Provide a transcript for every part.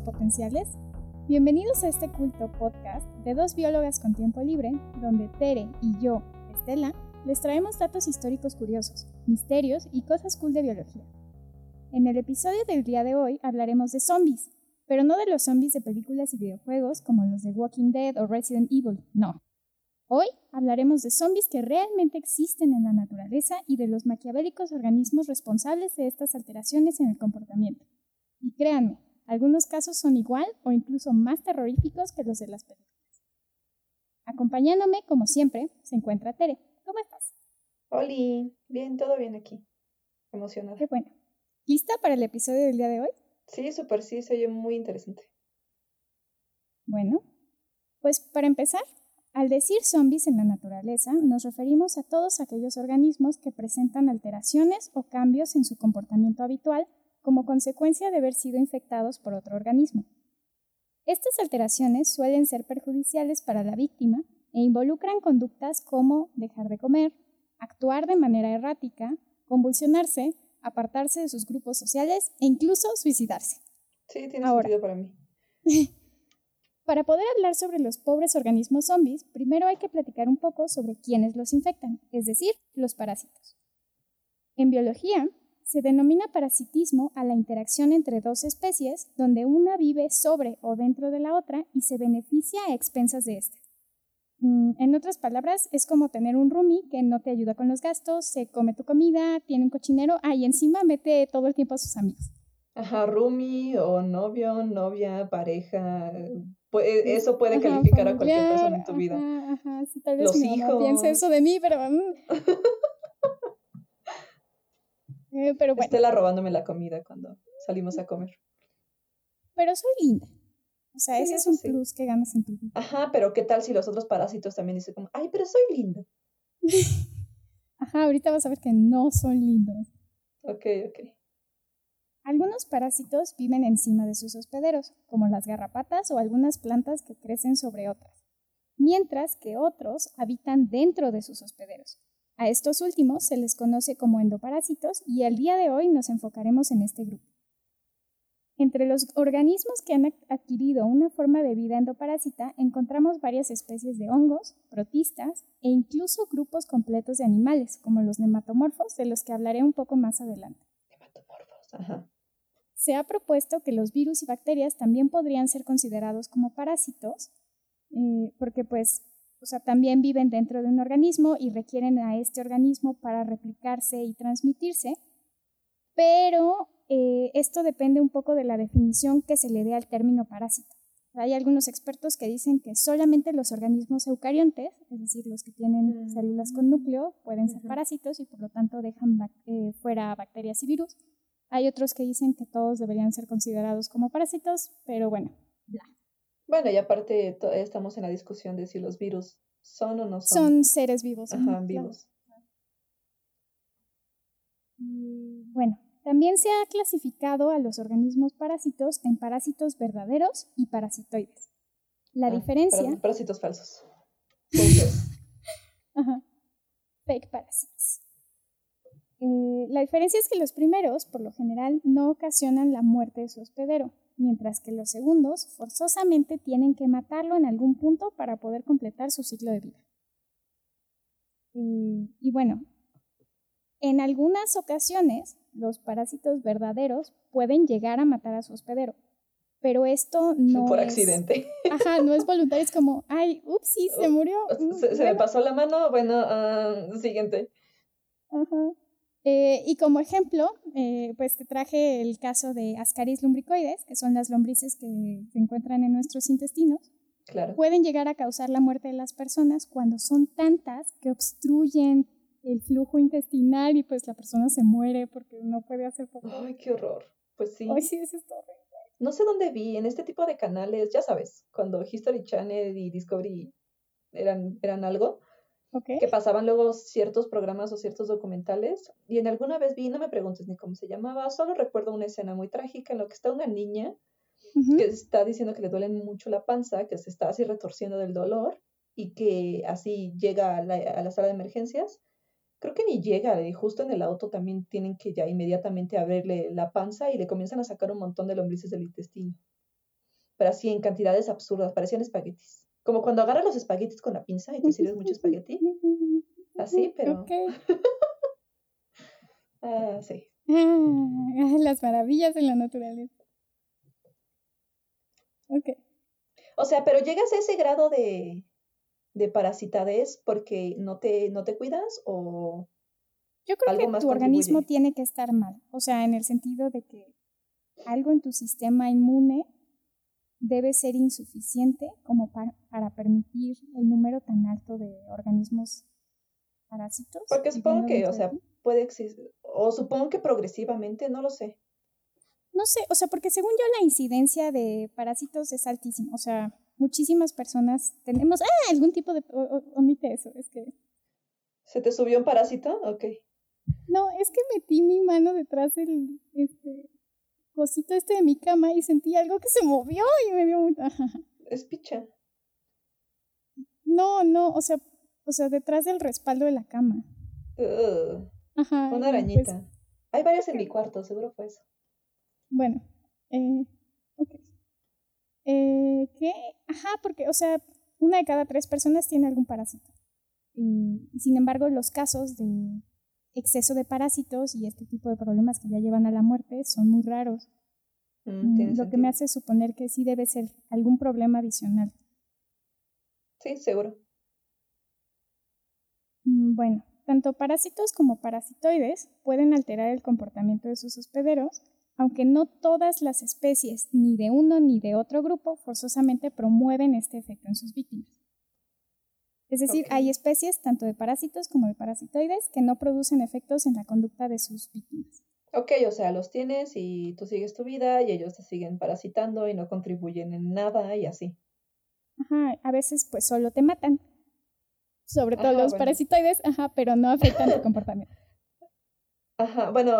potenciales? Bienvenidos a este culto podcast de dos biólogas con tiempo libre, donde Tere y yo, Estela, les traemos datos históricos curiosos, misterios y cosas cool de biología. En el episodio del día de hoy hablaremos de zombies, pero no de los zombies de películas y videojuegos como los de Walking Dead o Resident Evil, no. Hoy hablaremos de zombies que realmente existen en la naturaleza y de los maquiavélicos organismos responsables de estas alteraciones en el comportamiento. Y créanme, algunos casos son igual o incluso más terroríficos que los de las películas. Acompañándome, como siempre, se encuentra Tere. ¿Cómo estás? Hola, bien, todo bien aquí. Emocionada. Qué bueno. ¿Lista para el episodio del día de hoy? Sí, súper sí, se oye muy interesante. Bueno, pues para empezar, al decir zombies en la naturaleza, nos referimos a todos aquellos organismos que presentan alteraciones o cambios en su comportamiento habitual como consecuencia de haber sido infectados por otro organismo. Estas alteraciones suelen ser perjudiciales para la víctima e involucran conductas como dejar de comer, actuar de manera errática, convulsionarse, apartarse de sus grupos sociales e incluso suicidarse. Sí, tiene sentido para mí. para poder hablar sobre los pobres organismos zombies, primero hay que platicar un poco sobre quiénes los infectan, es decir, los parásitos. En biología, se denomina parasitismo a la interacción entre dos especies donde una vive sobre o dentro de la otra y se beneficia a expensas de ésta. Mm, en otras palabras, es como tener un roomie que no te ayuda con los gastos, se come tu comida, tiene un cochinero, ah, y encima mete todo el tiempo a sus amigos. Ajá, roomie o novio, novia, pareja, eso puede calificar a cualquier persona en tu vida. Ajá, sí, tal vez Los hijos. piensa eso de mí, pero... Mm. Pero bueno. Estela robándome la comida cuando salimos a comer. Pero soy linda. O sea, ese es un plus que ganas en tu vida. Ajá, pero ¿qué tal si los otros parásitos también dicen como, ay, pero soy linda? Ajá, ahorita vas a ver que no son lindos. Ok, ok. Algunos parásitos viven encima de sus hospederos, como las garrapatas o algunas plantas que crecen sobre otras, mientras que otros habitan dentro de sus hospederos, a estos últimos se les conoce como endoparásitos y al día de hoy nos enfocaremos en este grupo. Entre los organismos que han adquirido una forma de vida endoparásita encontramos varias especies de hongos, protistas e incluso grupos completos de animales, como los nematomorfos, de los que hablaré un poco más adelante. Nematomorfos, ajá. Se ha propuesto que los virus y bacterias también podrían ser considerados como parásitos, eh, porque pues o sea, también viven dentro de un organismo y requieren a este organismo para replicarse y transmitirse, pero eh, esto depende un poco de la definición que se le dé al término parásito. Hay algunos expertos que dicen que solamente los organismos eucariontes, es decir, los que tienen mm. células con núcleo, pueden ser parásitos y por lo tanto dejan eh, fuera bacterias y virus. Hay otros que dicen que todos deberían ser considerados como parásitos, pero bueno. Bueno, y aparte estamos en la discusión de si los virus son o no son. Son seres vivos. Ajá, vivos. Bueno, también se ha clasificado a los organismos parásitos en parásitos verdaderos y parasitoides. La ah, diferencia. Parásitos falsos. Ajá. Fake parásitos. Eh, la diferencia es que los primeros, por lo general, no ocasionan la muerte de su hospedero, mientras que los segundos forzosamente tienen que matarlo en algún punto para poder completar su ciclo de vida. Y, bueno, en algunas ocasiones los parásitos verdaderos pueden llegar a matar a su hospedero, pero esto no por accidente. Ajá, no es voluntario, es como, ay, ups, se murió. Se, me pasó la mano, bueno, ah, siguiente. Ajá. Eh, y como ejemplo, eh, pues te traje el caso de Ascaris lumbricoides, que son las lombrices que se encuentran en nuestros intestinos. Claro. Pueden llegar a causar la muerte de las personas cuando son tantas que obstruyen el flujo intestinal y pues la persona se muere porque no puede hacer poco. Ay, qué horror. Pues sí. Ay, sí, eso es horrible. No sé dónde vi, en este tipo de canales, ya sabes, cuando History Channel y Discovery eran, eran algo, que pasaban luego ciertos programas o ciertos documentales. Y en alguna vez vi, no me preguntes ni cómo se llamaba, solo recuerdo una escena muy trágica en la que está una niña que está diciendo que le duele mucho la panza, que se está así retorciendo del dolor y que así llega a la, a la sala de emergencias creo que ni llega, y justo en el auto también tienen que ya inmediatamente abrirle la panza y le comienzan a sacar un montón de lombrices del intestino. Pero así en cantidades absurdas, parecían espaguetis. Como cuando agarras los espaguetis con la pinza y te sirves mucho espagueti. Así, pero... ah, sí. las maravillas de la naturaleza. Ok. O sea, pero llegas a ese grado de, de parasitades porque no te, no te cuidas o... Yo creo que tu organismo tiene que estar mal, o sea, en el sentido de que algo en tu sistema inmune debe ser insuficiente como para, para permitir el número tan alto de organismos parásitos. Porque supongo que, o sea, puede existir, o supongo que progresivamente, no lo sé. No sé, o sea, porque según yo la incidencia de parásitos es altísima, o sea, muchísimas personas tenemos, ah, algún tipo de, omite eso, es que... ¿Se te subió un parásito? Ok. No, es que metí mi mano detrás del, este, cosito este de mi cama y sentí algo que se movió y me dio mucha... Es picha. No, no, o sea, o sea, detrás del respaldo de la cama. Ajá. Una pues arañita. Hay varias en mi cuarto, seguro fue eso. Bueno, eh, ok. Eh, ¿Qué? Ajá, porque, o sea, una de cada tres personas tiene algún parásito. Y, sin embargo, los casos de exceso de parásitos y este tipo de problemas que ya llevan a la muerte son muy raros. Mm, mm, lo que me hace suponer que sí debe ser algún problema adicional. Sí, seguro. Mm, bueno, tanto parásitos como parasitoides pueden alterar el comportamiento de sus hospederos aunque no todas las especies, ni de uno ni de otro grupo, forzosamente promueven este efecto en sus víctimas. Es decir, hay especies, tanto de parásitos como de parasitoides, que no producen efectos en la conducta de sus víctimas. Ok, o sea, los tienes y tú sigues tu vida y ellos te siguen parasitando y no contribuyen en nada y así. Ajá, a veces pues solo te matan. Sobre todo los parasitoides, ajá, pero no afectan tu comportamiento. Ajá, bueno,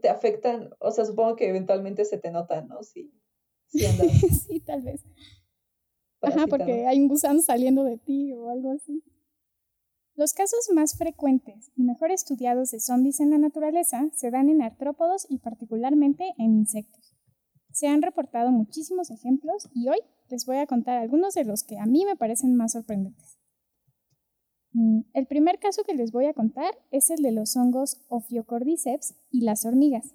te afectan, o sea, supongo que eventualmente se te nota, ¿no? Sí, sí, sí tal vez. Ajá, porque hay un gusano saliendo de ti o algo así. Los casos más frecuentes y mejor estudiados de zombies en la naturaleza se dan en artrópodos y particularmente en insectos. Se han reportado muchísimos ejemplos y hoy les voy a contar algunos de los que a mí me parecen más sorprendentes. Mm, el primer caso que les voy a contar es el de los hongos Ophiocordyceps y las hormigas.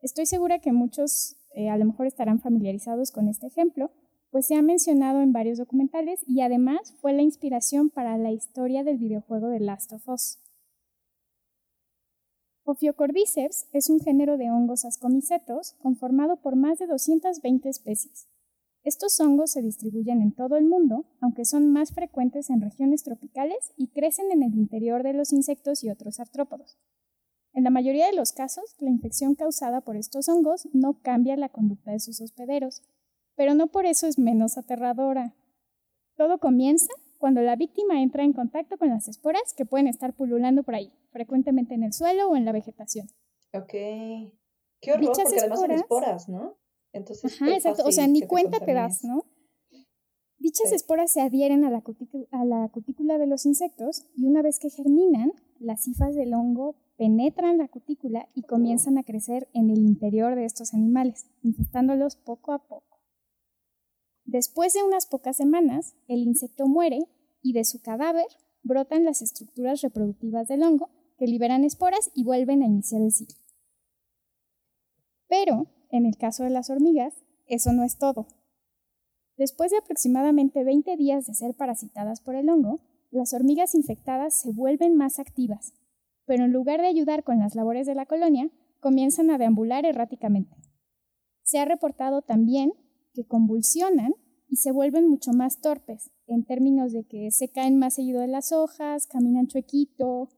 Estoy segura que muchos eh, a lo mejor estarán familiarizados con este ejemplo, pues se ha mencionado en varios documentales y además fue la inspiración para la historia del videojuego de Last of Us. Ophiocordyceps es un género de hongos ascomicetos conformado por más de 220 especies. Estos hongos se distribuyen en todo el mundo, aunque son más frecuentes en regiones tropicales y crecen en el interior de los insectos y otros artrópodos. En la mayoría de los casos, la infección causada por estos hongos no cambia la conducta de sus hospederos, pero no por eso es menos aterradora. Todo comienza cuando la víctima entra en contacto con las esporas que pueden estar pululando por ahí, frecuentemente en el suelo o en la vegetación. Ok. Qué horror, porque además son esporas, ¿no? Entonces, Ajá, exacto. O sea, ni cuenta te, das, ¿no? Dichas esporas se adhieren a la, a la cutícula de los insectos y una vez que germinan, las hifas del hongo penetran la cutícula y comienzan a crecer en el interior de estos animales, infestándolos poco a poco. Después de unas pocas semanas, el insecto muere y de su cadáver brotan las estructuras reproductivas del hongo que liberan esporas y vuelven a iniciar el ciclo. Pero en el caso de las hormigas, eso no es todo. Después de aproximadamente 20 días de ser parasitadas por el hongo, las hormigas infectadas se vuelven más activas, pero en lugar de ayudar con las labores de la colonia, comienzan a deambular erráticamente. Se ha reportado también que convulsionan y se vuelven mucho más torpes, en términos de que se caen más seguido de las hojas, caminan chuequito.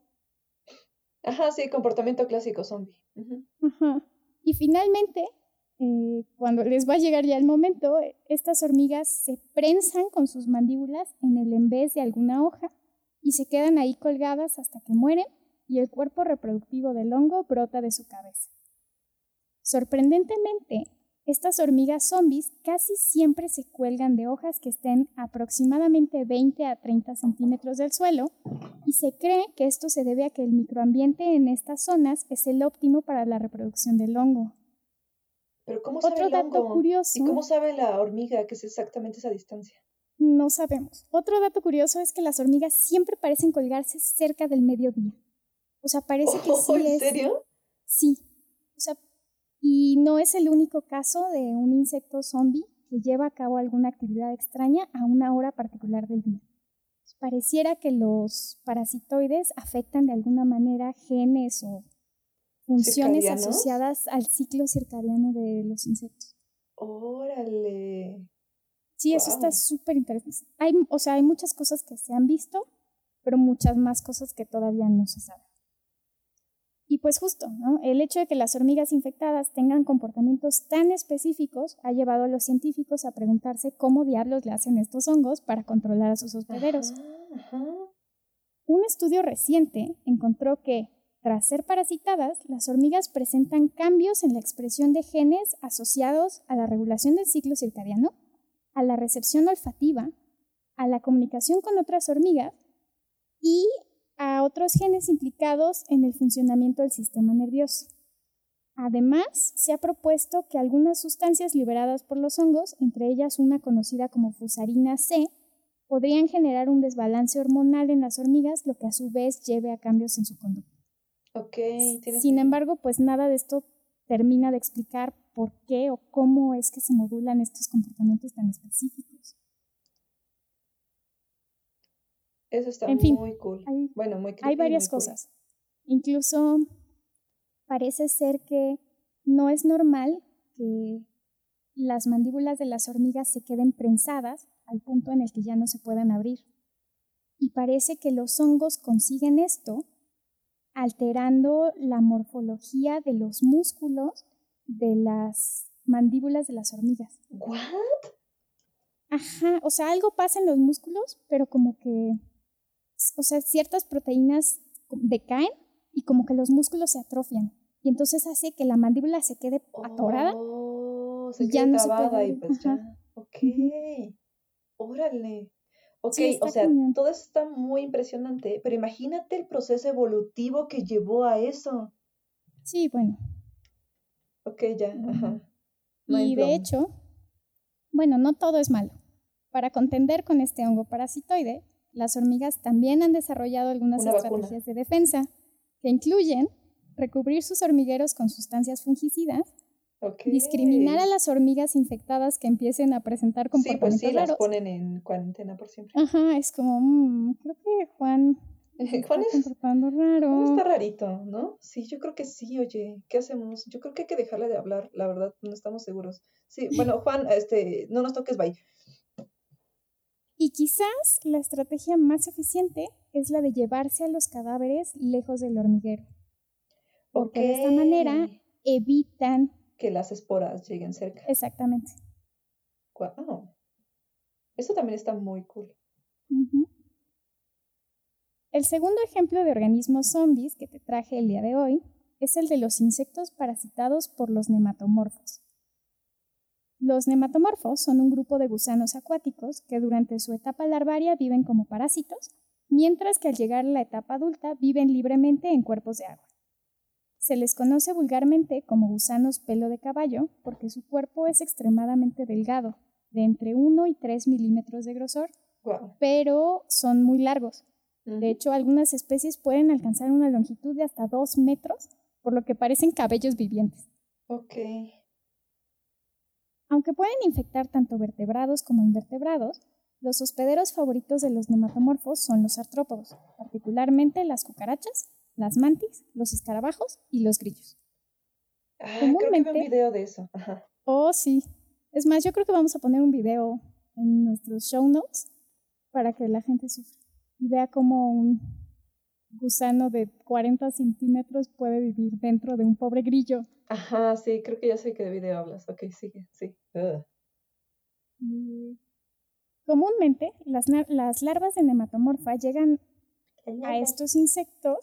Ajá, sí, comportamiento clásico zombie. Ajá. Y finalmente eh, cuando les va a llegar ya el momento, estas hormigas se prensan con sus mandíbulas en el envés de alguna hoja y se quedan ahí colgadas hasta que mueren y el cuerpo reproductivo del hongo brota de su cabeza. Sorprendentemente, estas hormigas zombies casi siempre se cuelgan de hojas que estén aproximadamente 20 a 30 centímetros del suelo y se cree que esto se debe a que el microambiente en estas zonas es el óptimo para la reproducción del hongo. Pero ¿cómo sabe Otro dato curioso. ¿Y cómo sabe la hormiga que es exactamente esa distancia? No sabemos. Otro dato curioso es que las hormigas siempre parecen colgarse cerca del mediodía. O sea, parece que sí ¿En serio? Sí. Y no es el único caso de un insecto zombie que lleva a cabo alguna actividad extraña a una hora particular del día. Pareciera que los parasitoides afectan de alguna manera genes o funciones asociadas al ciclo circadiano de los insectos. Órale. Sí, eso está súper interesante. Hay, o sea, hay muchas cosas que se han visto, pero muchas más cosas que todavía no se saben. Y pues justo, ¿no? el hecho de que las hormigas infectadas tengan comportamientos tan específicos ha llevado a los científicos a preguntarse cómo diablos le hacen estos hongos para controlar a sus hospederos. Un estudio reciente encontró que, tras ser parasitadas, las hormigas presentan cambios en la expresión de genes asociados a la regulación del ciclo circadiano, a la recepción olfativa, a la comunicación con otras hormigas y a otros genes implicados en el funcionamiento del sistema nervioso. Además, se ha propuesto que algunas sustancias liberadas por los hongos, entre ellas una conocida como fusarina C, podrían generar un desbalance hormonal en las hormigas, lo que a su vez lleve a cambios en su conducta. Okay, Sin embargo, pues nada de esto termina de explicar por qué o cómo es que se modulan estos comportamientos tan específicos. Eso está muy cool. Hay, bueno, muy Hay varias cosas. Incluso parece ser que no es normal que las mandíbulas de las hormigas se queden prensadas al punto en el que ya no se puedan abrir. Y parece que los hongos consiguen esto alterando la morfología de los músculos de las mandíbulas de las hormigas. ¿What? Ajá, o sea, algo pasa en los músculos, pero como que o sea, ciertas proteínas decaen y como que los músculos se atrofian. Y entonces hace que la mandíbula se quede atorada. Oh, se ya no se y pues ya. Ok. Órale. Ok, o sea, todo eso está muy impresionante, pero imagínate el proceso evolutivo que llevó a eso. Sí, bueno. Ok, ya, ajá. y de hecho, bueno, no todo es malo. Para contender con este hongo parasitoide, las hormigas también han desarrollado algunas estrategias de defensa que incluyen recubrir sus hormigueros con sustancias fungicidas, discriminar a las hormigas infectadas que empiecen a presentar comportamientos sí, pues sí, las ponen en cuarentena por siempre. Ajá, es como, mmm, creo que Juan Juan está comportando raro. está rarito, ¿no? Sí, yo creo que sí, oye, ¿qué hacemos? Yo creo que hay que dejarle de hablar, la verdad, no estamos seguros. Sí, bueno, Juan, este, no nos toques, bye. Y quizás la estrategia más eficiente es la de llevarse a los cadáveres lejos del hormiguero. Porque de esta manera evitan que las esporas lleguen cerca. Exactamente. Wow. Eso también está muy cool. El segundo ejemplo de organismos zombies que te traje el día de hoy es el de los insectos parasitados por los nematomorfos. Los nematomorfos son un grupo de gusanos acuáticos que durante su etapa larvaria viven como parásitos, mientras que al llegar a la etapa adulta viven libremente en cuerpos de agua. Se les conoce vulgarmente como gusanos pelo de caballo porque su cuerpo es extremadamente delgado, de entre 1 y 3 milímetros de grosor, pero son muy largos. De hecho, algunas especies pueden alcanzar una longitud de hasta 2 metros, por lo que parecen cabellos vivientes. Okay. Aunque pueden infectar tanto vertebrados como invertebrados, los hospederos favoritos de los nematomorfos son los artrópodos, particularmente las cucarachas, las mantis, los escarabajos y los grillos. Ah, Comúnmente, creo un video de eso. Oh, sí. Es más, yo creo que vamos a poner un video en nuestros show notes para que la gente sufra y vea cómo un gusano de 40 centímetros puede vivir dentro de un pobre grillo. Ajá, sí, creo que ya sé qué video hablas. Ok, sigue, sí. Comúnmente, las, las larvas de nematomorfa llegan a estos insectos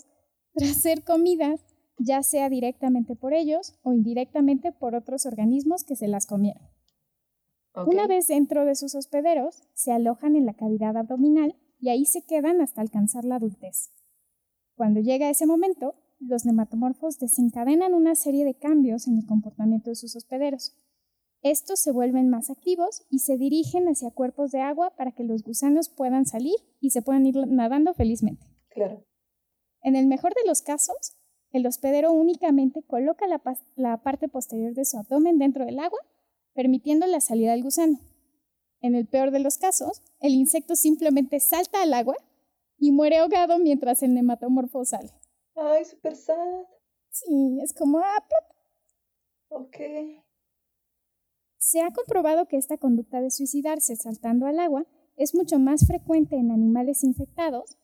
tras ser comidas ya sea directamente por ellos o indirectamente por otros organismos que se las comieron. Una vez dentro de sus hospederos, se alojan en la cavidad abdominal y ahí se quedan hasta alcanzar la adultez. Cuando llega ese momento, los nematomorfos desencadenan una serie de cambios en el comportamiento de sus hospederos. Estos se vuelven más activos y se dirigen hacia cuerpos de agua para que los gusanos puedan salir y se puedan ir nadando felizmente. Claro. En el mejor de los casos, el hospedero únicamente coloca la, la parte posterior de su abdomen dentro del agua, permitiendo la salida del gusano. En el peor de los casos, el insecto simplemente salta al agua y muere ahogado mientras el nematomorfo sale. Ay, súper sad. Sí, es como... Ah, ok. Se ha comprobado que esta conducta de suicidarse saltando al agua es mucho más frecuente en animales infectados,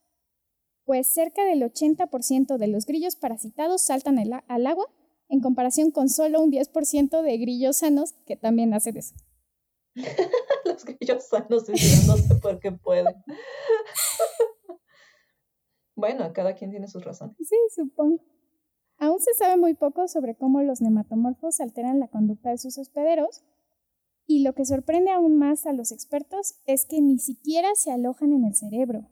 pues cerca del 80% de los grillos parasitados saltan al agua en comparación con solo un 10% de grillos sanos que también hacen eso. los grillos sanos no sé por qué pueden. bueno, cada quien tiene sus razones. Sí, supongo. Aún se sabe muy poco sobre cómo los nematomorfos alteran la conducta de sus hospederos, y lo que sorprende aún más a los expertos es que ni siquiera se alojan en el cerebro.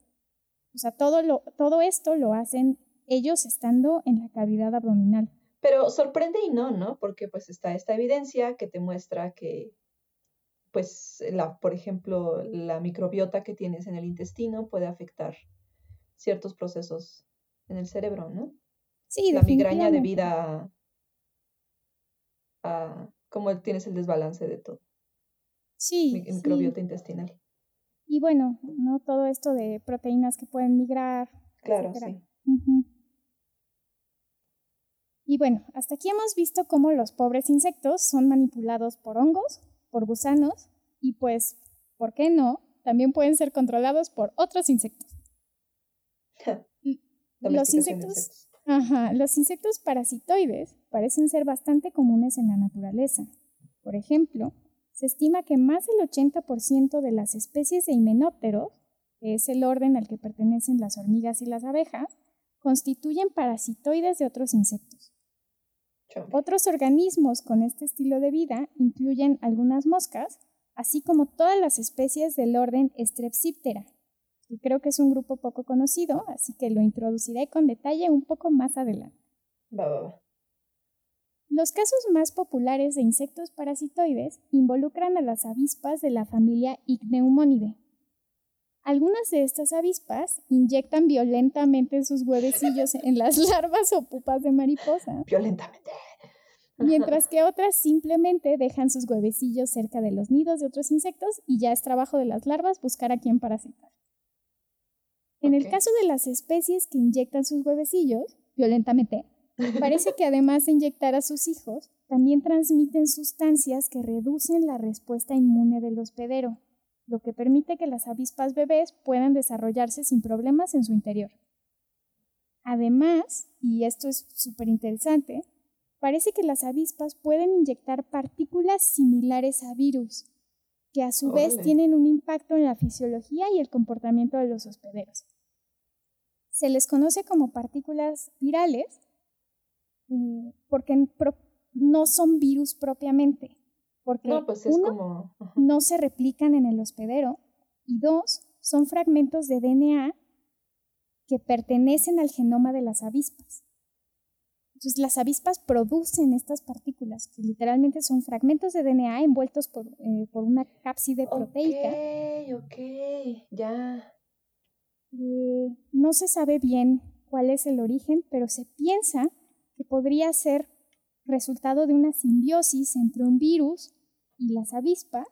O sea, todo, lo, todo esto lo hacen ellos estando en la cavidad abdominal. Pero sorprende y no, ¿no? Porque pues está esta evidencia que te muestra que, pues, la, por ejemplo, la microbiota que tienes en el intestino puede afectar ciertos procesos en el cerebro, ¿no? Sí, La migraña debido a, a cómo tienes el desbalance de todo. Sí. microbiota intestinal. Y bueno, ¿no? Todo esto de proteínas que pueden migrar. Claro, sí. Y bueno, hasta aquí hemos visto cómo los pobres insectos son manipulados por hongos, por gusanos y pues, ¿por qué no? También pueden ser controlados por otros insectos. los insectos, Ajá, los insectos parasitoides parecen ser bastante comunes en la naturaleza. Por ejemplo, se estima que más del 80% de las especies de himenópteros, que es el orden al que pertenecen las hormigas y las abejas, constituyen parasitoides de otros insectos. Otros organismos con este estilo de vida incluyen algunas moscas, así como todas las especies del orden Strepsiptera, creo que es un grupo poco conocido, así que lo introduciré con detalle un poco más adelante. Los casos más populares de insectos parasitoides involucran a las avispas de la familia Ichneumonidae. Algunas de estas avispas inyectan violentamente sus huevecillos en las larvas o pupas de mariposa. Violentamente. Mientras que otras simplemente dejan sus huevecillos cerca de los nidos de otros insectos y ya es trabajo de las larvas buscar a quién parasitar. En el caso de las especies que inyectan sus huevecillos violentamente, Parece que además de inyectar a sus hijos, también transmiten sustancias que reducen la respuesta inmune del hospedero, lo que permite que las avispas bebés puedan desarrollarse sin problemas en su interior. Además, y esto es súper interesante, parece que las avispas pueden inyectar partículas similares a virus, que a su vez tienen un impacto en la fisiología y el comportamiento de los hospederos. Se les conoce como partículas virales porque no son virus propiamente, porque no, pues uno, no se replican en el hospedero y dos, son fragmentos de DNA que pertenecen al genoma de las avispas. Entonces las avispas producen estas partículas, que literalmente son fragmentos de DNA envueltos por, eh, por una cápside proteica. Ok, ok, ya. Eh, no se sabe bien cuál es el origen, pero se piensa que podría ser resultado de una simbiosis entre un virus y las avispas,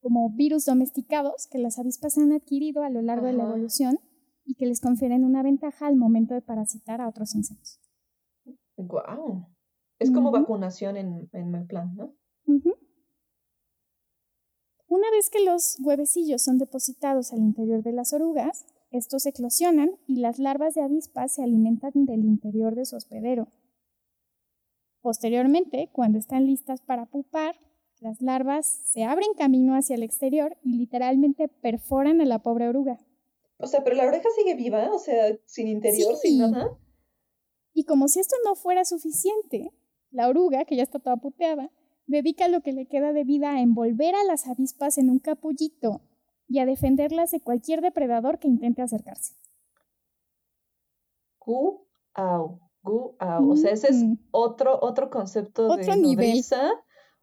como virus domesticados que las avispas han adquirido a lo largo de la evolución y que les confieren una ventaja al momento de parasitar a otros insectos. ¡Guau! Es como vacunación en, el plan, ¿no? Una vez que los huevecillos son depositados al interior de las orugas, estos eclosionan y las larvas de avispas se alimentan del interior de su hospedero. Posteriormente, cuando están listas para pupar, las larvas se abren camino hacia el exterior y literalmente perforan a la pobre oruga. O sea, pero la oreja sigue viva, o sea, sin interior, sin nada. Y como si esto no fuera suficiente, la oruga, que ya está toda puteada, dedica lo que le queda de vida a envolver a las avispas en un capullito y a defenderlas de cualquier depredador que intente acercarse. Gu au, gu au. O sea, ese es otro, otro concepto de nivel.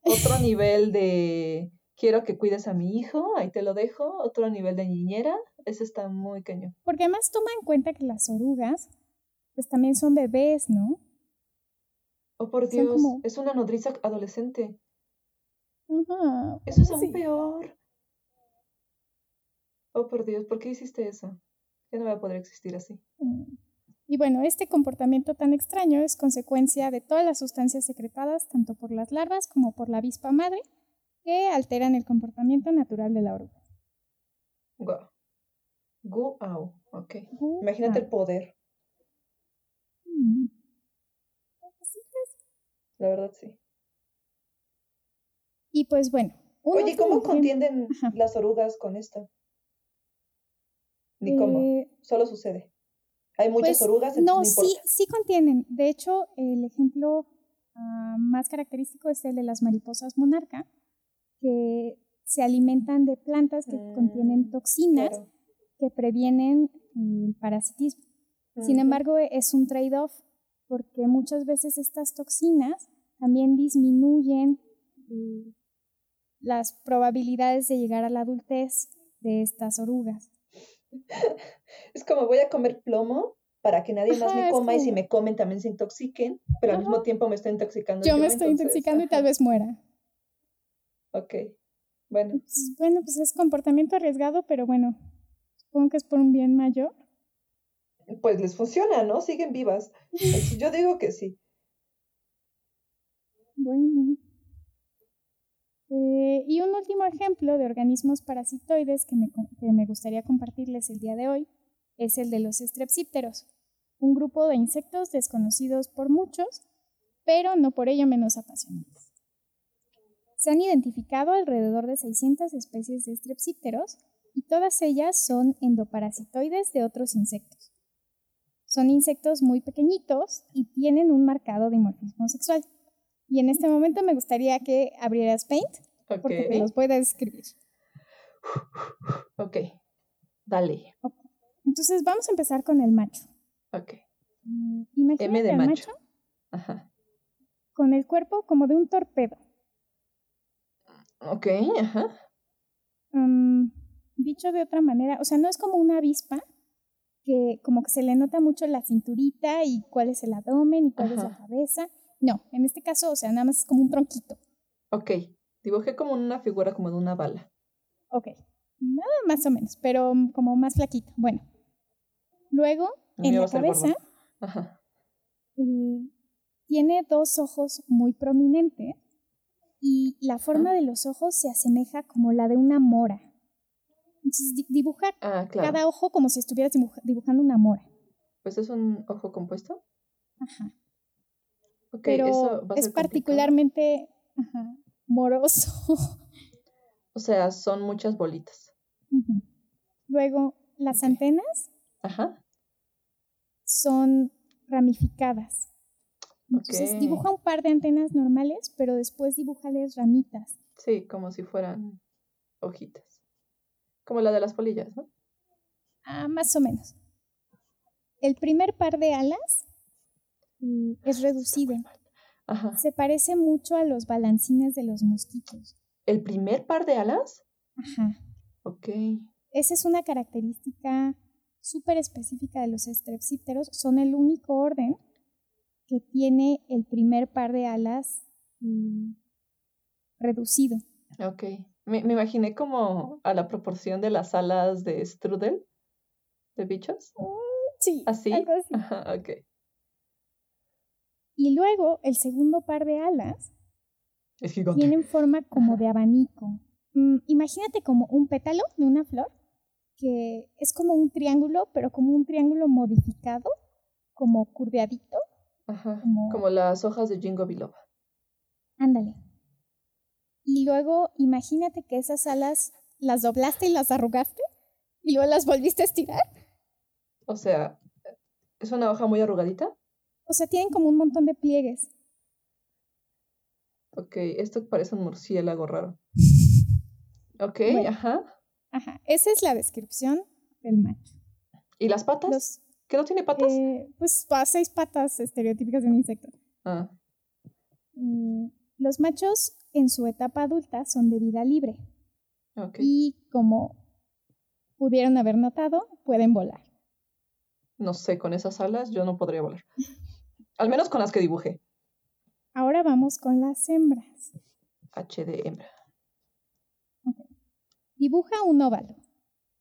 otro nivel de quiero que cuides a mi hijo, ahí te lo dejo, otro nivel de niñera, ese está muy cañón. Porque además toma en cuenta que las orugas, pues también son bebés, ¿no? Oh, por Dios, es una nodriza adolescente. Eso es aún peor. Oh, por Dios, ¿por qué hiciste eso? Ya no va a poder existir así. Mm. Y bueno, este comportamiento tan extraño es consecuencia de todas las sustancias secretadas tanto por las larvas como por la avispa madre que alteran el comportamiento natural de la oruga. Wow. Guau, ok. Imagínate el poder. Mm. La verdad, sí. Y pues bueno. Oye, ¿cómo contienden las orugas con esto? Ni cómo. Eh, Solo sucede. Hay muchas pues, orugas. No, sí, sí contienen. De hecho, el ejemplo ah, más característico es el de las mariposas monarca, que se alimentan de plantas que contienen mm, toxinas que previenen el parasitismo. Sin embargo, es un trade-off porque muchas veces estas toxinas también disminuyen eh, las probabilidades de llegar a la adultez de estas orugas. Es como voy a comer plomo para que nadie más me coma y si me comen también se intoxiquen, pero al mismo tiempo me estoy intoxicando. Yo, me estoy intoxicando y tal vez muera. Ok, bueno. Pues, bueno, pues es comportamiento arriesgado, pero bueno, supongo que es por un bien mayor. Pues les funciona, ¿no? Siguen vivas. Yo digo que sí. Bueno. Eh, y un último ejemplo de organismos parasitoides que me, que me gustaría compartirles el día de hoy es el de los strepsípteros, un grupo de insectos desconocidos por muchos, pero no por ello menos apasionantes. Se han identificado alrededor de 600 especies de strepsípteros y todas ellas son endoparasitoides de otros insectos. Son insectos muy pequeñitos y tienen un marcado dimorfismo sexual. Y en este momento me gustaría que abrieras Paint porque te los pueda escribir. Ok, dale. Entonces vamos a empezar con el macho. Ok. Mm, imagínate M de macho. Ajá. Con el cuerpo como de un torpedo. Ok, ajá. Mm, dicho de otra manera, o sea, no es como una avispa que como que se le nota mucho la cinturita y cuál es el abdomen y cuál es la cabeza. No, en este caso, o sea, nada más es como un tronquito. Ok, dibujé como una figura como de una bala. Ok, nada más o menos, pero como más flaquito. Bueno, luego en la cabeza eh, tiene dos ojos muy prominentes y la forma de los ojos se asemeja como la de una mora. Entonces dibuja ah, cada ojo como si estuvieras dibujando una mora. Pues es un ojo compuesto. Ajá. Pero es particularmente moroso. O sea, son muchas bolitas. Luego, las antenas son ramificadas. Entonces dibuja un par de antenas normales, pero después dibújales ramitas. Sí, como si fueran hojitas. Como la de las polillas, ¿no? Ah, más o menos. El primer par de alas mm, es reducido. Se parece mucho a los balancines de los mosquitos. ¿El primer par de alas? Ajá. Ok. Esa es una característica súper específica de los strepsípteros. Son el único orden que tiene el primer par de alas mm, reducido. Ok. Me, me, imaginé como a la proporción de las alas de strudel de bichos. Mm, sí. ¿Así? Algo así. Ajá, ok. Y luego el segundo par de alas tienen forma como de abanico. Mm, imagínate como un pétalo de una flor, que es como un triángulo, pero como un triángulo modificado, como curveadito. Ajá, como, las hojas de Jingo Biloba. Ándale. Y luego imagínate que esas alas las doblaste y las arrugaste y luego las volviste a estirar. O sea, ¿es una hoja muy arrugadita? O sea, tienen como un montón de pliegues. Ok, esto parece un murciélago raro. Ok, ajá. Ajá, esa es la descripción del macho. ¿Y las patas? ¿Que no tiene patas? Eh, pues seis patas estereotípicas de un insecto. Ah. Mm, los machos en su etapa adulta son de vida libre. Y como pudieron haber notado, pueden volar. No sé, con esas alas yo no podría volar. Al menos con las que dibujé. Ahora vamos con las hembras. HD hembra. Dibuja un óvalo.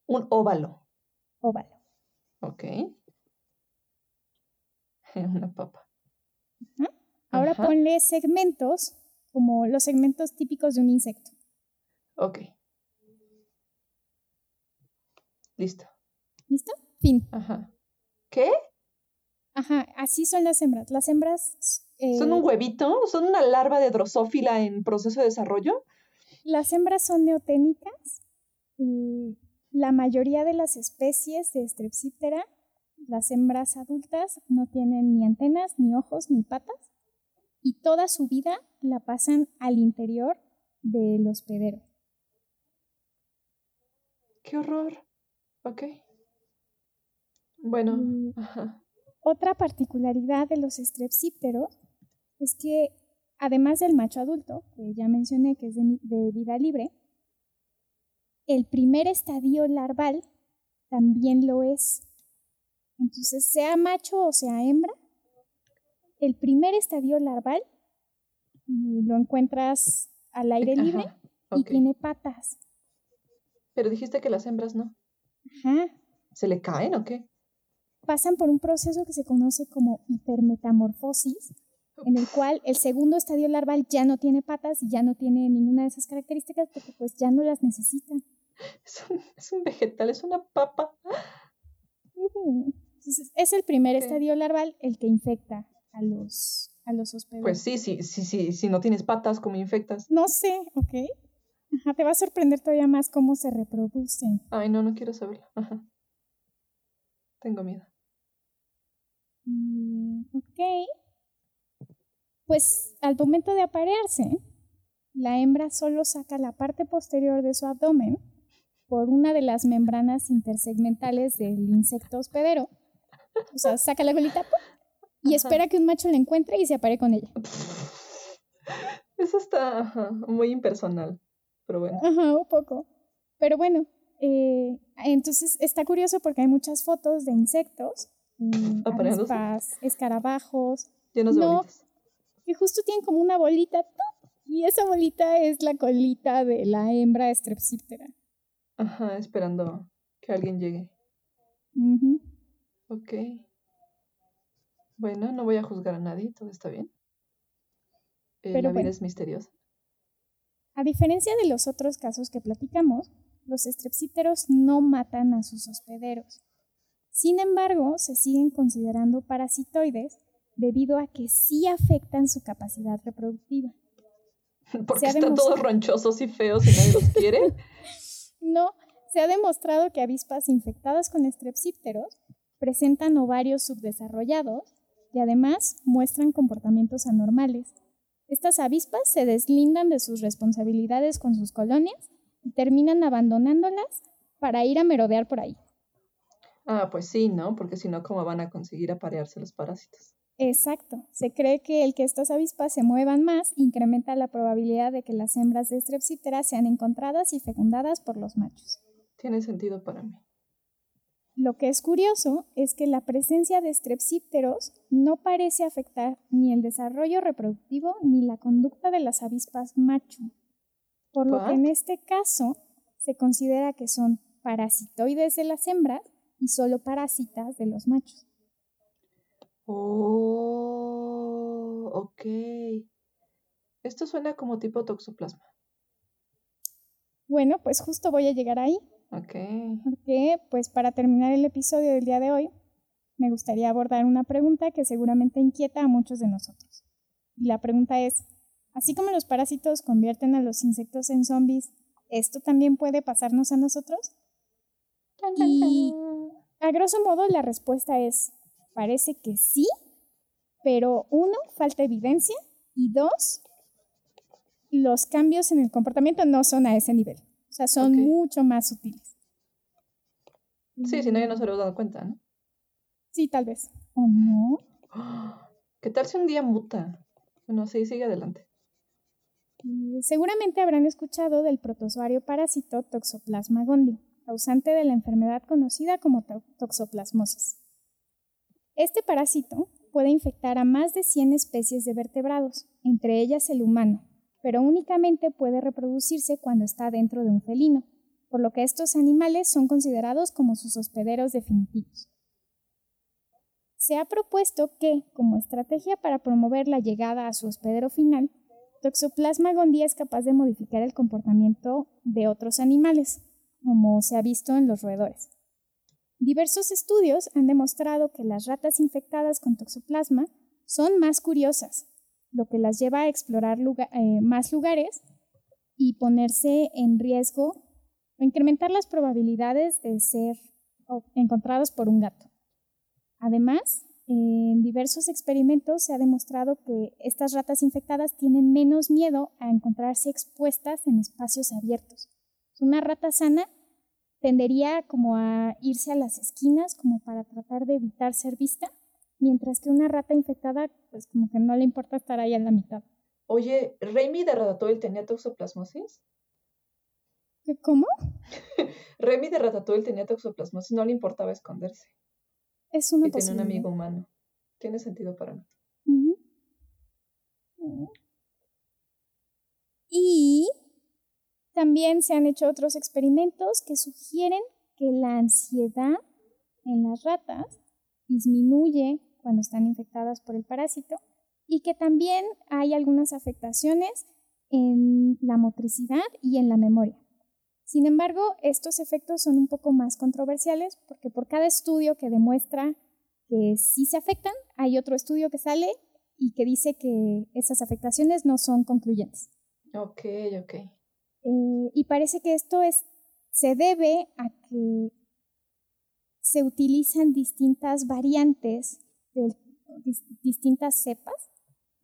Un óvalo. Óvalo. Ok. Una papa. Ahora ponle segmentos, como los segmentos típicos de un insecto. Ok. Listo. ¿Listo? Fin. Ajá. ¿Qué? Ajá, así son las hembras. Las hembras... Eh, ¿Son un huevito? ¿Son una larva de drosófila en proceso de desarrollo? Las hembras son neoténicas. Y la mayoría de las especies de Strepsiptera, las hembras adultas, no tienen ni antenas, ni ojos, ni patas. Y toda su vida la pasan al interior del hospedero. ¡Qué horror! Ok. Bueno. Otra particularidad de los estrepsípteros es que, además del macho adulto, que ya mencioné que es de, vida libre, el primer estadio larval también lo es. Entonces, sea macho o sea hembra, el primer estadio larval lo encuentras al aire libre y tiene patas. Pero dijiste que las hembras no. Ajá. ¿Se le caen o qué? Pasan por un proceso que se conoce como hipermetamorfosis, en el cual el segundo estadio larval ya no tiene patas y ya no tiene ninguna de esas características porque pues ya no las necesitan. Es un, vegetal, es una papa. es el primer estadio larval el que infecta a los, a los Pues sí, sí, sí, sí, si no tienes patas, ¿cómo infectas? No sé, ok. Ajá, te va a sorprender todavía más cómo se reproducen. Ay, no, no quiero saberlo. Ajá. Tengo miedo. Mm, ok. Pues al momento de aparearse, la hembra solo saca la parte posterior de su abdomen por una de las membranas intersegmentales del insecto hospedero. O sea, saca la colita y espera que un macho la encuentre y se apare con ella. Eso está muy impersonal pero bueno. Ajá, un poco. Pero bueno, eh, entonces está curioso porque hay muchas fotos de insectos, mm, escarabajos. Llenos de bolitas. Que justo tienen como una bolita, y esa bolita es la colita de la hembra Strepsiptera. Ajá, esperando que alguien llegue. Ok. Bueno, no voy a juzgar a nadie, todo está bien. Eh, la vida es misteriosa. A diferencia de los otros casos que platicamos, los estrepsípteros no matan a sus hospederos. Sin embargo, se siguen considerando parasitoides debido a que sí afectan su capacidad reproductiva. Porque están todos ronchosos y feos y nadie los quiere. no, se ha demostrado que avispas infectadas con estrepsípteros presentan ovarios subdesarrollados y además muestran comportamientos anormales, estas avispas se deslindan de sus responsabilidades con sus colonias y terminan abandonándolas para ir a merodear por ahí. Ah, pues sí, ¿no? Porque si no, ¿cómo van a conseguir aparearse los parásitos? Exacto. Se cree que el que estas avispas se muevan más incrementa la probabilidad de que las hembras de Strepsiptera sean encontradas y fecundadas por los machos. Tiene sentido para mí. Lo que es curioso es que la presencia de strepsípteros no parece afectar ni el desarrollo reproductivo ni la conducta de las avispas macho, por lo que en este caso se considera que son parasitoides de las hembras y solo parásitas de los machos. Oh, ok. Esto suena como tipo toxoplasma. Bueno, pues justo voy a llegar ahí. Ok. Porque, pues para terminar el episodio del día de hoy, me gustaría abordar una pregunta que seguramente inquieta a muchos de nosotros. Y la pregunta es, así como los parásitos convierten a los insectos en zombies, ¿esto también puede pasarnos a nosotros? Y a grosso modo la respuesta es, parece que sí, pero uno, falta evidencia y dos, los cambios en el comportamiento no son a ese nivel, o sea, son mucho más sutiles. Sí, si no, ya no se lo he dado cuenta, ¿no? Sí, tal vez. ¿O no? ¿Qué tal si un día muta? Bueno, sí, sigue adelante. Seguramente habrán escuchado del protozoario parásito Toxoplasma gondii, causante de la enfermedad conocida como toxoplasmosis. Este parásito puede infectar a más de 100 especies de vertebrados, entre ellas el humano, pero únicamente puede reproducirse cuando está dentro de un felino, por lo que estos animales son considerados como sus hospederos definitivos. Se ha propuesto que, como estrategia para promover la llegada a su hospedero final, Toxoplasma gondii es capaz de modificar el comportamiento de otros animales, como se ha visto en los roedores. Diversos estudios han demostrado que las ratas infectadas con toxoplasma son más curiosas, lo que las lleva a explorar eh, más lugares y ponerse en riesgo o incrementar las probabilidades de ser encontrados por un gato. Además, en diversos experimentos se ha demostrado que estas ratas infectadas tienen menos miedo a encontrarse expuestas en espacios abiertos. Una rata sana tendería como a irse a las esquinas como para tratar de evitar ser vista, mientras que una rata infectada pues como que no le importa estar ahí en la mitad. Oye, ¿Remy de Ratatouille tenía toxoplasmosis? ¿Cómo? Remy de Ratatouille tenía toxoplasmosis, no le importaba esconderse. Es una y tiene un amigo humano. Tiene sentido para mí. Y también se han hecho otros experimentos que sugieren que la ansiedad en las ratas disminuye cuando están infectadas por el parásito y que también hay algunas afectaciones en la motricidad y en la memoria. Sin embargo, estos efectos son un poco más controversiales porque por cada estudio que demuestra que sí se afectan, hay otro estudio que sale y que dice que esas afectaciones no son concluyentes. Ok, ok. Eh, y parece que esto es, se debe a que se utilizan distintas variantes de distintas cepas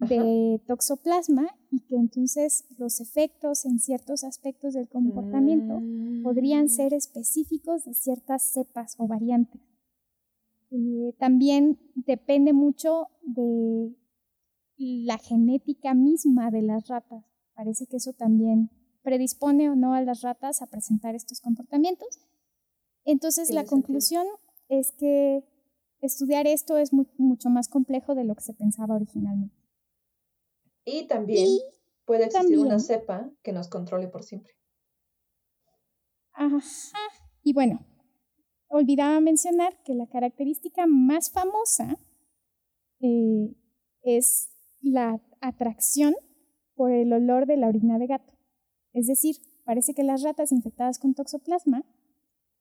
de toxoplasma y que entonces los efectos en ciertos aspectos del comportamiento podrían mm. ser específicos de ciertas cepas o variantes. Eh, también depende mucho de la genética misma de las ratas. Parece que eso también predispone o no a las ratas a presentar estos comportamientos. Entonces la conclusión es que estudiar esto es mucho más complejo de lo que se pensaba originalmente. Y también puede existir una cepa que nos controle por siempre. Ajá. Y bueno, olvidaba mencionar que la característica más famosa eh, es la atracción por el olor de la orina de gato. Es decir, parece que las ratas infectadas con toxoplasma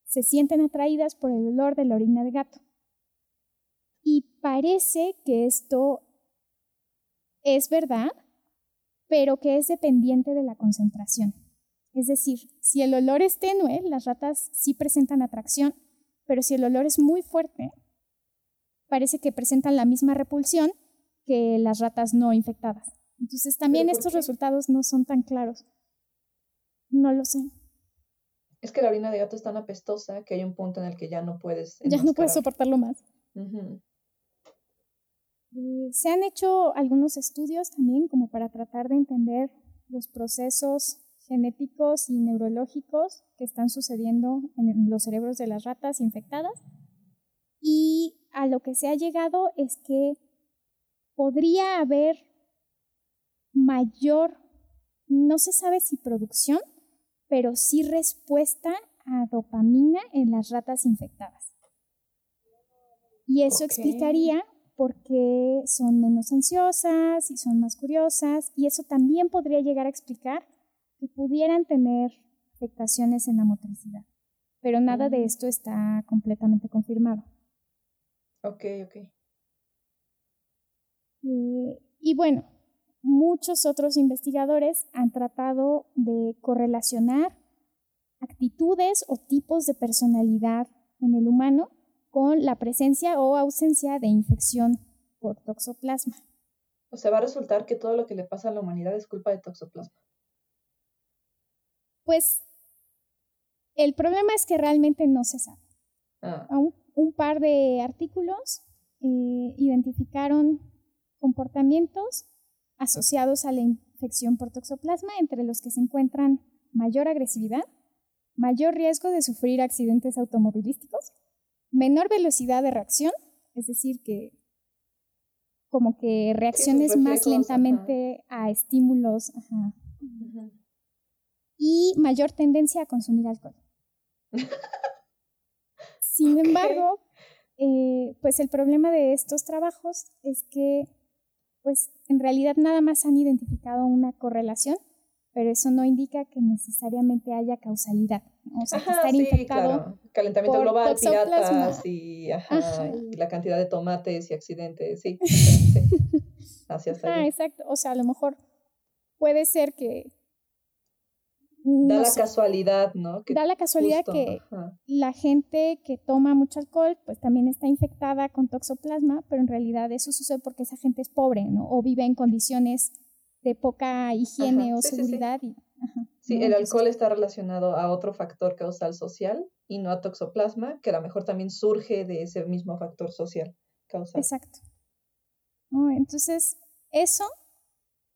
se sienten atraídas por el olor de la orina de gato. Y parece que esto es verdad, pero que es dependiente de la concentración. Es decir, si el olor es tenue, las ratas sí presentan atracción, pero si el olor es muy fuerte, parece que presentan la misma repulsión que las ratas no infectadas. Entonces también estos resultados no son tan claros. No lo sé. Es que la orina de gato es tan apestosa que hay un punto en el que ya no puedes. Ya no puedes soportarlo más. Eh, se han hecho algunos estudios también como para tratar de entender los procesos genéticos y neurológicos que están sucediendo en los cerebros de las ratas infectadas. Y a lo que se ha llegado es que podría haber mayor, no se sabe si producción, pero sí respuesta a dopamina en las ratas infectadas. Y eso explicaría porque son menos ansiosas y son más curiosas y eso también podría llegar a explicar que pudieran tener afectaciones en la motricidad. Pero nada de mm. esto está completamente confirmado. Ok, ok. Eh, y bueno, muchos otros investigadores han tratado de correlacionar actitudes o tipos de personalidad en el humano con la presencia o ausencia de infección por toxoplasma. O sea, va a resultar que todo lo que le pasa a la humanidad es culpa de toxoplasma. Pues el problema es que realmente no se sabe. Ah. Un, par de artículos eh, identificaron comportamientos asociados a la infección por toxoplasma, entre los que se encuentran mayor agresividad, mayor riesgo de sufrir accidentes automovilísticos, menor velocidad de reacción, es decir, que como que reacciones más lentamente a estímulos, y mayor tendencia a consumir alcohol. Sin embargo, eh, pues el problema de estos trabajos es que, pues en realidad nada más han identificado una correlación, pero eso no indica que necesariamente haya causalidad. O sea, que estar infectado Calentamiento global, piratas y, la cantidad de tomates y accidentes, sí. sí. Así Ah, exacto. O sea, a lo mejor puede ser que da la casualidad, ¿no? da la casualidad que la gente que toma mucho alcohol, pues también está infectada con toxoplasma, pero en realidad eso sucede porque esa gente es pobre, ¿no? O vive en condiciones de poca higiene o seguridad. Sí, sí. el alcohol está relacionado a otro factor causal social y no a toxoplasma, que a lo mejor también surge de ese mismo factor social causal. Exacto. entonces, eso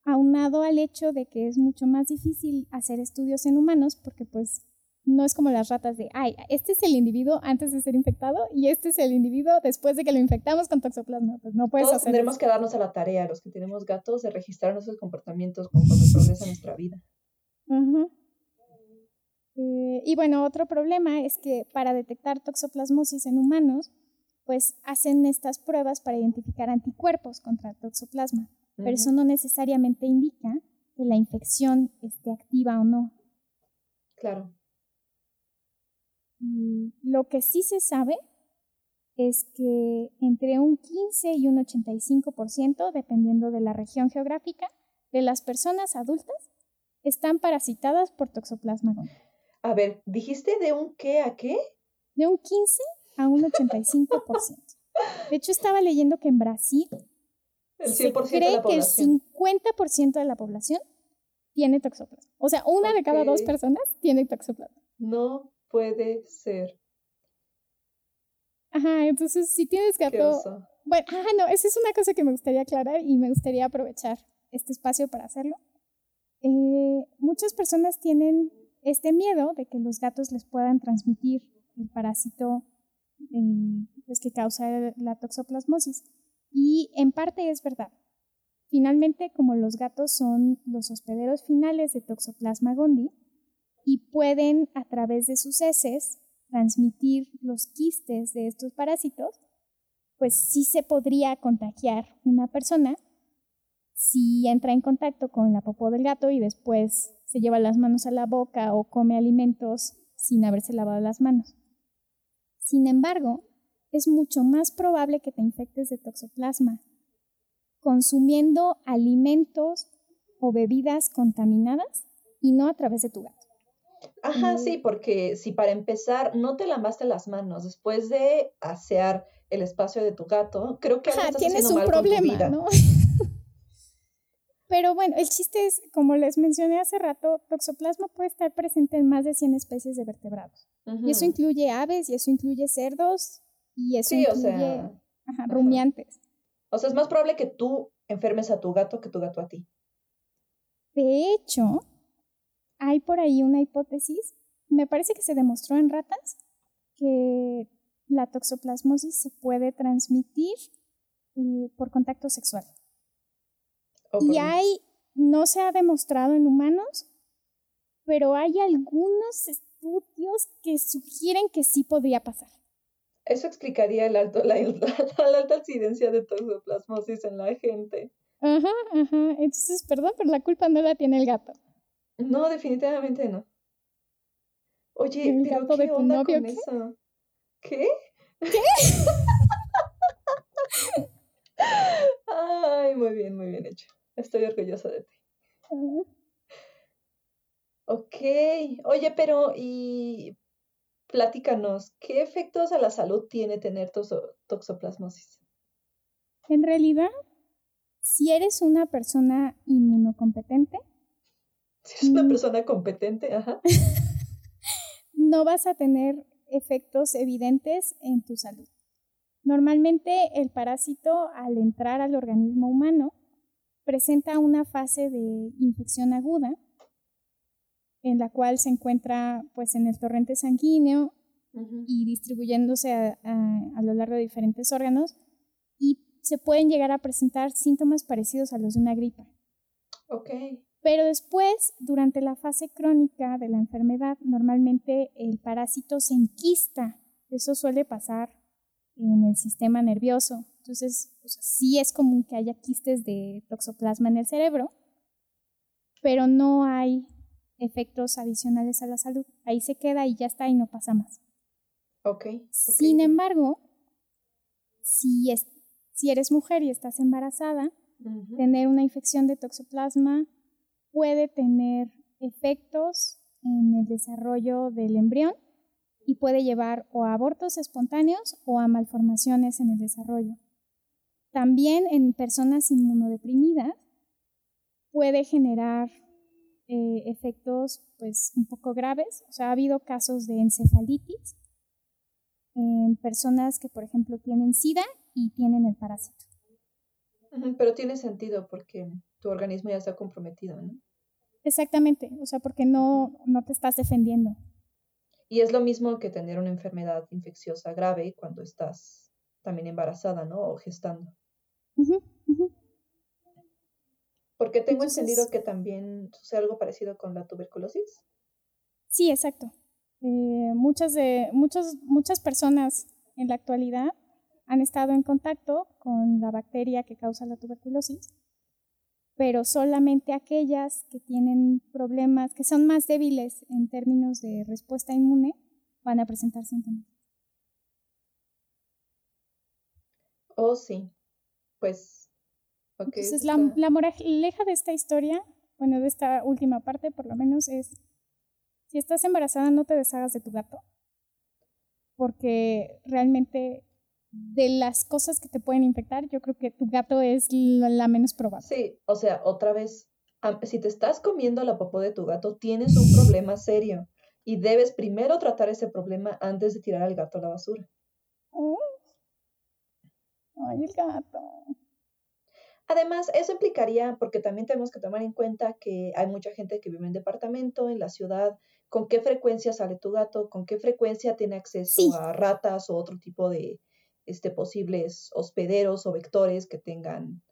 aunado al hecho de que es mucho más difícil hacer estudios en humanos porque pues no es como las ratas de, ay, este es el individuo antes de ser infectado y este es el individuo después de que lo infectamos con toxoplasma. Pues no puedes Todos tendremos que darnos a la tarea, los que tenemos gatos, de registrar nuestros comportamientos conforme progresa nuestra vida. Eh, y bueno, otro problema es que para detectar toxoplasmosis en humanos, pues hacen estas pruebas para identificar anticuerpos contra toxoplasma pero eso no necesariamente indica que la infección esté activa o no. Claro. Lo que sí se sabe es que entre un 15 y un 85%, dependiendo de la región geográfica, de las personas adultas están parasitadas por toxoplasma gondii. A ver, ¿dijiste de un qué a qué? De un 15 a un 85%. De hecho, estaba leyendo que en Brasil se cree que el 50% de la población tiene toxoplasma. O sea, una de cada dos personas tiene toxoplasma. No puede ser. Ajá, entonces si tienes gato... Bueno, ah, no, esa es una cosa que me gustaría aclarar y me gustaría aprovechar este espacio para hacerlo. Eh, muchas personas tienen este miedo de que los gatos les puedan transmitir el parásito eh, pues, que causa la toxoplasmosis. Y en parte es verdad. Finalmente, como los gatos son los hospederos finales de Toxoplasma gondii y pueden a través de sus heces transmitir los quistes de estos parásitos, pues sí se podría contagiar una persona si entra en contacto con la popó del gato y después se lleva las manos a la boca o come alimentos sin haberse lavado las manos. Sin embargo, es mucho más probable que te infectes de toxoplasma consumiendo alimentos o bebidas contaminadas y no a través de tu gato. Ajá, sí, porque si para empezar no te lavaste las manos después de asear el espacio de tu gato, creo que Ajá, tienes un problema, ¿no? Pero bueno, el chiste es, como les mencioné hace rato, toxoplasma puede estar presente en más de 100 especies de vertebrados. Y eso incluye aves, y eso incluye cerdos, y eso sí, o sea, rumiantes. O sea, es más probable que tú enfermes a tu gato que tu gato a ti. De hecho, hay por ahí una hipótesis, me parece que se demostró en ratas, que la toxoplasmosis se puede transmitir eh, por contacto sexual. y hay, no se ha demostrado en humanos, pero hay algunos estudios que sugieren que sí podría pasar. Eso explicaría el alto, la, alta incidencia de toxoplasmosis en la gente. Ajá, ajá. Entonces, perdón, pero la culpa no la tiene el gato. No, definitivamente no. Oye, pero ¿qué onda con eso? ¿Qué? ¿Qué? Ay, muy bien, muy bien hecho. Estoy orgullosa de ti. Ok. Oye, pero ¿y platícanos, ¿qué efectos a la salud tiene tener toxoplasmosis? En realidad, si eres una persona inmunocompetente. Si eres una mm, persona competente, ajá. no vas a tener efectos evidentes en tu salud. Normalmente el parásito al entrar al organismo humano presenta una fase de infección aguda en la cual se encuentra pues en el torrente sanguíneo y distribuyéndose a, lo largo de diferentes órganos y se pueden llegar a presentar síntomas parecidos a los de una gripa. Ok. Pero después, durante la fase crónica de la enfermedad, normalmente el parásito se enquista. Eso suele pasar en el sistema nervioso. Entonces, sí es común que haya quistes de toxoplasma en el cerebro, pero no hay efectos adicionales a la salud. Ahí se queda y ya está y no pasa más. Ok. Sin embargo, si, es, si eres mujer y estás embarazada, tener una infección de toxoplasma puede tener efectos en el desarrollo del embrión y puede llevar o a abortos espontáneos o a malformaciones en el desarrollo. También en personas inmunodeprimidas puede generar eh, efectos pues un poco graves. O sea, ha habido casos de encefalitis en personas que, por ejemplo, tienen SIDA y tienen el parásito. Pero tiene sentido porque tu organismo ya está comprometido, ¿no? Exactamente, o sea, porque no, no te estás defendiendo. Y es lo mismo que tener una enfermedad infecciosa grave cuando estás también embarazada, ¿no? O gestando. Porque tengo entendido que también sucede algo parecido con la tuberculosis. Sí, exacto. Eh, muchas, de, muchas, muchas personas en la actualidad han estado en contacto con la bacteria que causa la tuberculosis, pero solamente aquellas que tienen problemas, que son más débiles en términos de respuesta inmune, van a presentar síntomas. Oh, sí. Pues. Entonces, la, la moraleja de esta historia, bueno, de esta última parte por lo menos, es si estás embarazada, no te deshagas de tu gato, porque realmente de las cosas que te pueden infectar, yo creo que tu gato es la menos probable. Sí, o sea, otra vez, si te estás comiendo la popó de tu gato, tienes un problema serio y debes primero tratar ese problema antes de tirar al gato a la basura. Oh. Ay, el gato. Además, eso implicaría, porque también tenemos que tomar en cuenta que hay mucha gente que vive en departamento, en la ciudad, con qué frecuencia sale tu gato, con qué frecuencia tiene acceso a ratas o otro tipo de este, posibles hospederos o vectores que tengan.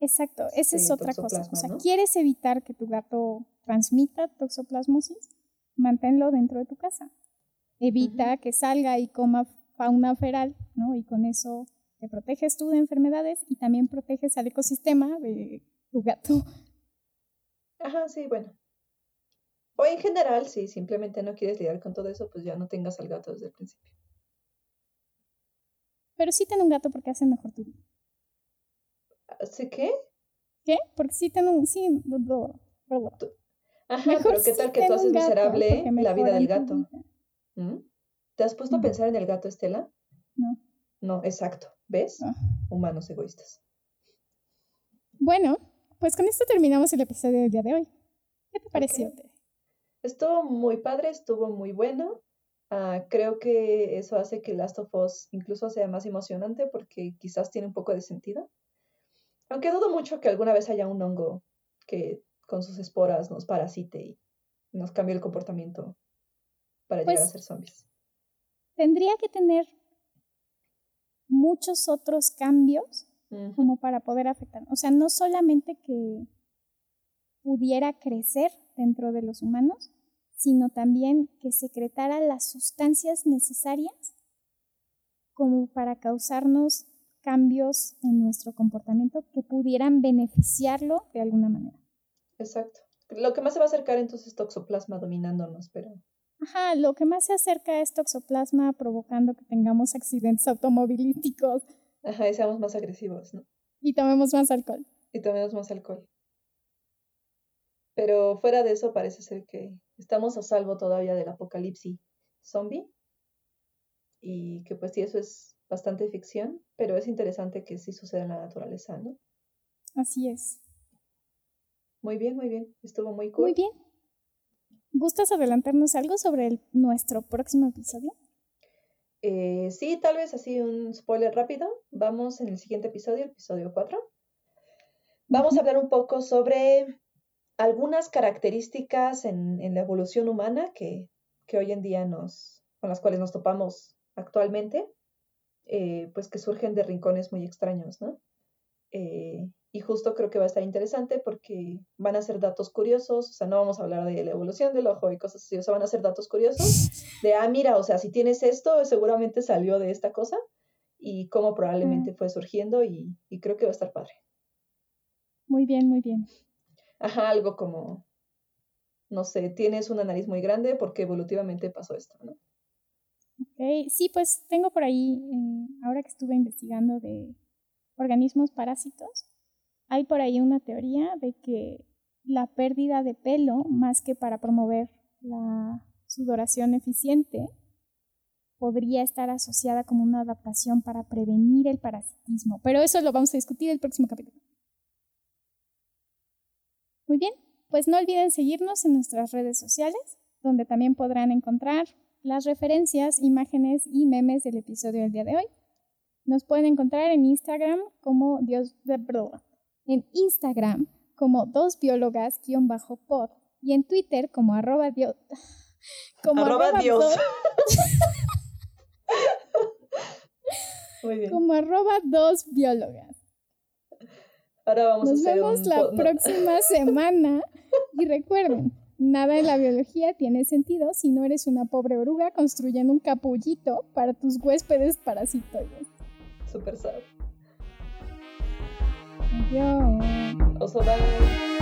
Exacto, esa es este, otra cosa. O sea, ¿quieres evitar que tu gato transmita toxoplasmosis? Manténlo dentro de tu casa. Evita que salga y coma fauna feral, ¿no? Y con eso te proteges tú de enfermedades y también proteges al ecosistema de tu gato. Ajá, sí, bueno. O en general, si simplemente no quieres lidiar con todo eso, pues ya no tengas al gato desde el principio. Pero sí ten un gato porque hace mejor tu vida. ¿Sí qué? ¿Qué? Porque sí ten un... Sí, Ajá, pero ¿qué tal que tú haces miserable la vida del gato? ¿Mm? ¿Te has puesto a pensar en el gato, Estela? No. No, exacto. ¿Ves? Ah. Humanos egoístas. Bueno, pues con esto terminamos el episodio del día de hoy. ¿Qué te pareció? Estuvo muy padre, estuvo muy bueno. Ah, creo que eso hace que Last of Us incluso sea más emocionante porque quizás tiene un poco de sentido. Aunque dudo mucho que alguna vez haya un hongo que con sus esporas nos parasite y nos cambie el comportamiento para llegar a pues ser zombies. Tendría que tener muchos otros cambios como para poder afectar. O sea, no solamente que pudiera crecer dentro de los humanos, sino también que secretara las sustancias necesarias como para causarnos cambios en nuestro comportamiento que pudieran beneficiarlo de alguna manera. Exacto. Lo que más se va a acercar entonces es toxoplasma dominándonos, pero... Ajá, lo que más se acerca es toxoplasma provocando que tengamos accidentes automovilísticos. Ajá, y seamos más agresivos, ¿no? Y tomemos más alcohol. Y tomemos más alcohol. Pero fuera de eso parece ser que estamos a salvo todavía del apocalipsis zombie. Y que pues si eso es bastante ficción, pero es interesante que sí suceda en la naturaleza, ¿no? Así es. Muy bien, muy bien. Estuvo muy cool. Muy bien. ¿Gustas adelantarnos algo sobre nuestro próximo episodio? Eh, sí, tal vez así un spoiler rápido. Vamos en el siguiente episodio, el episodio 4. Vamos a hablar un poco sobre algunas características en, la evolución humana que, hoy en día nos, con las cuales nos topamos actualmente, eh, pues que surgen de rincones muy extraños, ¿no? Eh, y justo creo que va a estar interesante porque van a ser datos curiosos, o sea, no vamos a hablar de la evolución del ojo y cosas así, o sea, van a ser datos curiosos de, ah, mira, o sea, si tienes esto, seguramente salió de esta cosa y cómo probablemente fue surgiendo y, y creo que va a estar padre. Muy bien, muy bien. Ajá, algo como, no sé, tienes una nariz muy grande porque evolutivamente pasó esto, ¿no? Ok, sí, pues tengo por ahí, eh, ahora que estuve investigando de organismos parásitos, hay por ahí una teoría de que la pérdida de pelo, más que para promover la sudoración eficiente, podría estar asociada como una adaptación para prevenir el parasitismo. Pero eso lo vamos a discutir el próximo capítulo. Muy bien, pues no olviden seguirnos en nuestras redes sociales, donde también podrán encontrar las referencias, imágenes y memes del episodio del día de hoy. Nos pueden encontrar en Instagram como Dios, perdón, en Instagram como dos biólogas-pod y en Twitter como arroba dios. Como arroba, dios. Muy bien. Como arroba dos biólogas. Ahora vamos Nos a hacer vemos la próxima semana y recuerden, nada en la biología tiene sentido si no eres una pobre oruga construyendo un capullito para tus huéspedes parasitoides. Super sad. Adiós. Bye.